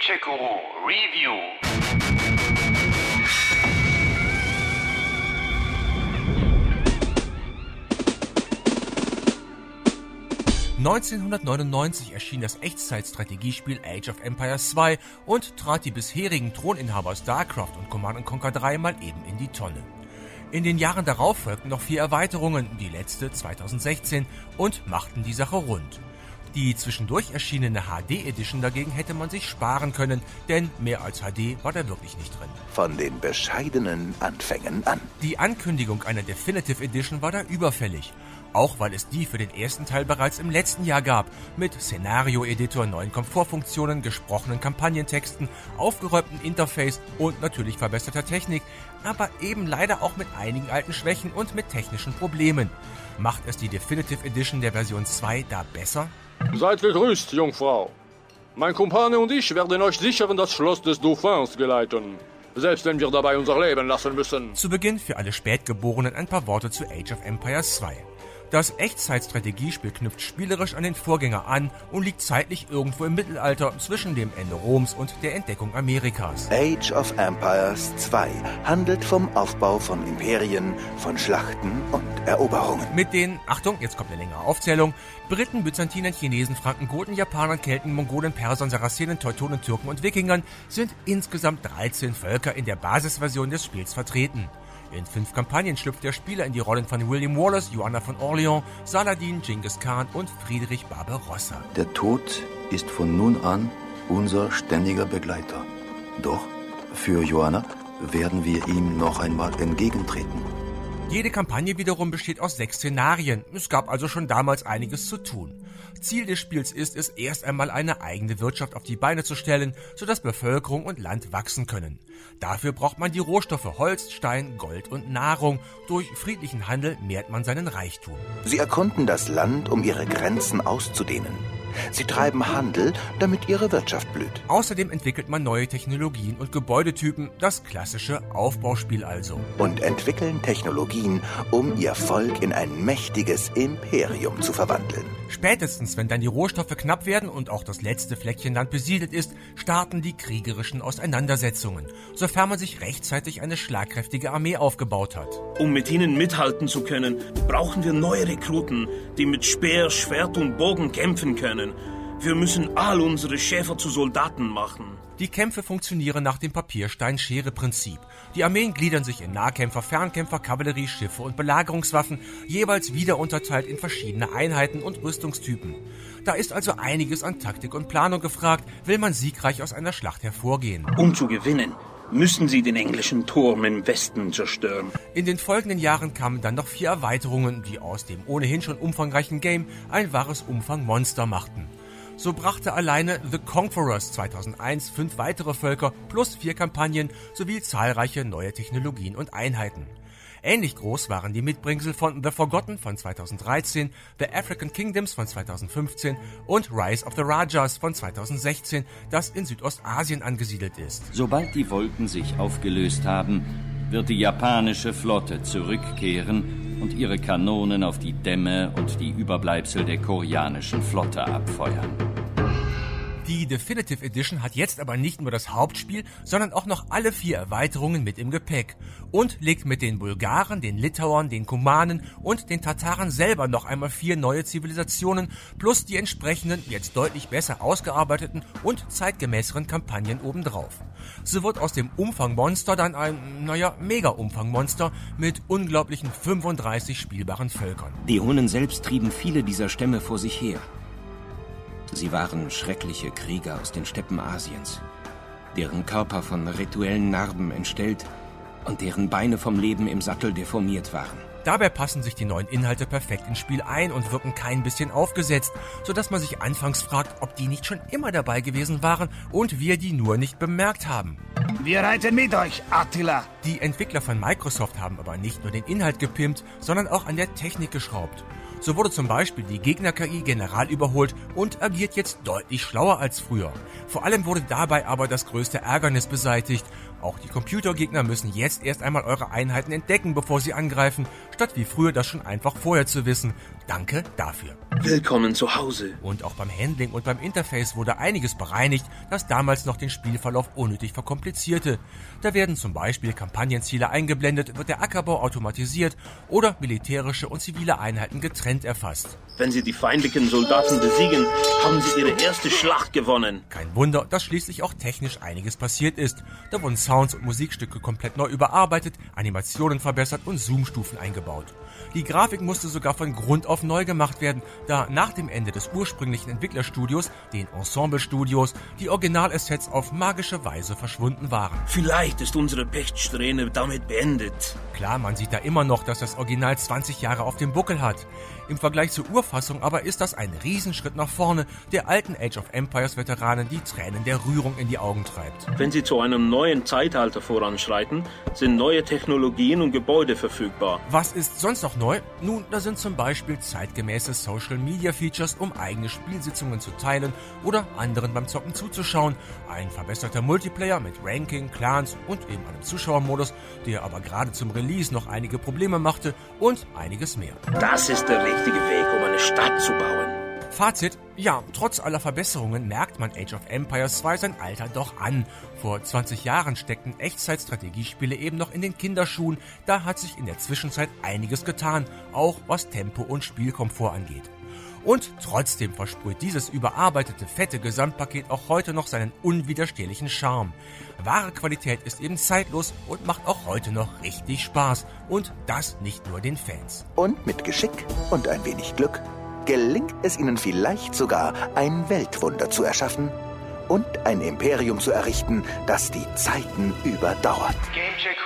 Gadget-Guru Review. 1999 erschien das Echtzeitstrategiespiel Age of Empires 2 und trat die bisherigen Throninhaber StarCraft und Command Conquer 3 mal eben in die Tonne. In den Jahren darauf folgten noch vier Erweiterungen, die letzte 2016, und machten die Sache rund. Die zwischendurch erschienene HD Edition dagegen hätte man sich sparen können, denn mehr als HD war da wirklich nicht drin. Von den bescheidenen Anfängen an. Die Ankündigung einer Definitive Edition war da überfällig. Auch weil es die für den ersten Teil bereits im letzten Jahr gab, mit Szenario-Editor, neuen Komfortfunktionen, gesprochenen Kampagnentexten, aufgeräumtem Interface und natürlich verbesserter Technik, aber eben leider auch mit einigen alten Schwächen und mit technischen Problemen. Macht es die Definitive Edition der Version 2 da besser? Seid gegrüßt, Jungfrau. Mein Kumpane und ich werden euch sicher in das Schloss des Dauphins geleiten. Selbst wenn wir dabei unser Leben lassen müssen. Zu Beginn für alle Spätgeborenen ein paar Worte zu Age of Empires 2. Das Echtzeitstrategiespiel knüpft spielerisch an den Vorgänger an und liegt zeitlich irgendwo im Mittelalter zwischen dem Ende Roms und der Entdeckung Amerikas. Age of Empires 2 handelt vom Aufbau von Imperien, von Schlachten und Eroberungen. Mit den, Achtung, jetzt kommt eine längere Aufzählung, Briten, Byzantinern, Chinesen, Franken, Goten, Japanern, Kelten, Mongolen, Persern, Sarazenen, Teutonen, Türken und Wikingern sind insgesamt 13 Völker in der Basisversion des Spiels vertreten. In fünf Kampagnen schlüpft der Spieler in die Rollen von William Wallace, Joanna von Orleans, Saladin, Genghis Khan und Friedrich Barbarossa. Der Tod ist von nun an unser ständiger Begleiter. Doch für Joanna werden wir ihm noch einmal entgegentreten. Jede Kampagne wiederum besteht aus sechs Szenarien. Es gab also schon damals einiges zu tun. Ziel des Spiels ist es, erst einmal eine eigene Wirtschaft auf die Beine zu stellen, sodass Bevölkerung und Land wachsen können. Dafür braucht man die Rohstoffe Holz, Stein, Gold und Nahrung. Durch friedlichen Handel mehrt man seinen Reichtum. Sie erkunden das Land, um ihre Grenzen auszudehnen. Sie treiben Handel, damit ihre Wirtschaft blüht. Außerdem entwickelt man neue Technologien und Gebäudetypen, das klassische Aufbauspiel also. Und entwickeln Technologien, um ihr Volk in ein mächtiges Imperium zu verwandeln. Spätestens, wenn dann die Rohstoffe knapp werden und auch das letzte Fleckchen Land besiedelt ist, starten die kriegerischen Auseinandersetzungen, sofern man sich rechtzeitig eine schlagkräftige Armee aufgebaut hat. Um mit ihnen mithalten zu können, brauchen wir neue Rekruten, die mit Speer, Schwert und Bogen kämpfen können. Wir müssen all unsere Schäfer zu Soldaten machen. Die Kämpfe funktionieren nach dem Papierstein-Schere-Prinzip. Die Armeen gliedern sich in Nahkämpfer, Fernkämpfer, Kavallerie, Schiffe und Belagerungswaffen, jeweils wieder unterteilt in verschiedene Einheiten und Rüstungstypen. Da ist also einiges an Taktik und Planung gefragt, will man siegreich aus einer Schlacht hervorgehen. Um zu gewinnen, müssen sie den englischen Turm im Westen zerstören. In den folgenden Jahren kamen dann noch vier Erweiterungen, die aus dem ohnehin schon umfangreichen Game ein wahres Umfangmonster machten. So brachte alleine The Conquerors 2001 fünf weitere Völker plus vier Kampagnen sowie zahlreiche neue Technologien und Einheiten. Ähnlich groß waren die Mitbringsel von The Forgotten von 2013, The African Kingdoms von 2015 und Rise of the Rajas von 2016, das in Südostasien angesiedelt ist. Sobald die Wolken sich aufgelöst haben, wird die japanische Flotte zurückkehren und ihre Kanonen auf die Dämme und die Überbleibsel der koreanischen Flotte abfeuern. Die Definitive Edition hat jetzt aber nicht nur das Hauptspiel, sondern auch noch alle vier Erweiterungen mit im Gepäck und legt mit den Bulgaren, den Litauern, den Kumanen und den Tataren selber noch einmal vier neue Zivilisationen plus die entsprechenden, jetzt deutlich besser ausgearbeiteten und zeitgemäßeren Kampagnen obendrauf. So wird aus dem Umfangmonster dann ein, naja, Mega-Umfangmonster mit unglaublichen 35 spielbaren Völkern. Die Hunnen selbst trieben viele dieser Stämme vor sich her. Sie waren schreckliche Krieger aus den Steppen Asiens, deren Körper von rituellen Narben entstellt und deren Beine vom Leben im Sattel deformiert waren. Dabei passen sich die neuen Inhalte perfekt ins Spiel ein und wirken kein bisschen aufgesetzt, sodass man sich anfangs fragt, ob die nicht schon immer dabei gewesen waren und wir die nur nicht bemerkt haben. Wir reiten mit euch, Attila. Die Entwickler von Microsoft haben aber nicht nur den Inhalt gepimpt, sondern auch an der Technik geschraubt. So wurde zum Beispiel die Gegner-KI general überholt und agiert jetzt deutlich schlauer als früher. Vor allem wurde dabei aber das größte Ärgernis beseitigt. Auch die Computergegner müssen jetzt erst einmal eure Einheiten entdecken, bevor sie angreifen, statt wie früher das schon einfach vorher zu wissen. Danke dafür. Willkommen zu Hause. Und auch beim Handling und beim Interface wurde einiges bereinigt, das damals noch den Spielverlauf unnötig verkomplizierte. Da werden zum Beispiel Kampagnenziele eingeblendet, wird der Ackerbau automatisiert oder militärische und zivile Einheiten getrennt erfasst. Wenn Sie die feindlichen Soldaten besiegen, haben Sie Ihre erste Schlacht gewonnen. Kein Wunder, dass schließlich auch technisch einiges passiert ist. Da wurden Sounds und Musikstücke komplett neu überarbeitet, Animationen verbessert und Zoomstufen eingebaut. Die Grafik musste sogar von Grund auf neu gemacht werden, da nach dem Ende des ursprünglichen Entwicklerstudios, den Ensemble-Studios, die Originalassets auf magische Weise verschwunden waren. Vielleicht ist unsere Pechsträhne damit beendet. Klar, man sieht da immer noch, dass das Original 20 Jahre auf dem Buckel hat. Im Vergleich zur Urfassung aber ist das ein Riesenschritt nach vorne, der alten Age of Empires Veteranen die Tränen der Rührung in die Augen treibt. Wenn Sie zu einem neuen Zeitalter voranschreiten, sind neue Technologien und Gebäude verfügbar. Was ist sonst noch neu? Nun, da sind zum Beispiel zeitgemäße Social Media Features, um eigene Spielsitzungen zu teilen oder anderen beim Zocken zuzuschauen, ein verbesserter Multiplayer mit Ranking, Clans und eben einem Zuschauermodus, der aber gerade zum Release noch einige Probleme machte und einiges mehr. Das ist der richtige Weg, um eine Stadt zu bauen. Fazit, ja, trotz aller Verbesserungen merkt man Age of Empires 2 sein Alter doch an. Vor 20 Jahren steckten Echtzeitstrategiespiele eben noch in den Kinderschuhen, da hat sich in der Zwischenzeit einiges getan, auch was Tempo und Spielkomfort angeht. Und trotzdem versprüht dieses überarbeitete fette Gesamtpaket auch heute noch seinen unwiderstehlichen Charme. Wahre Qualität ist eben zeitlos und macht auch heute noch richtig Spaß. Und das nicht nur den Fans. Und mit Geschick und ein wenig Glück gelingt es ihnen vielleicht sogar, ein Weltwunder zu erschaffen und ein Imperium zu errichten, das die Zeiten überdauert. Gamecheck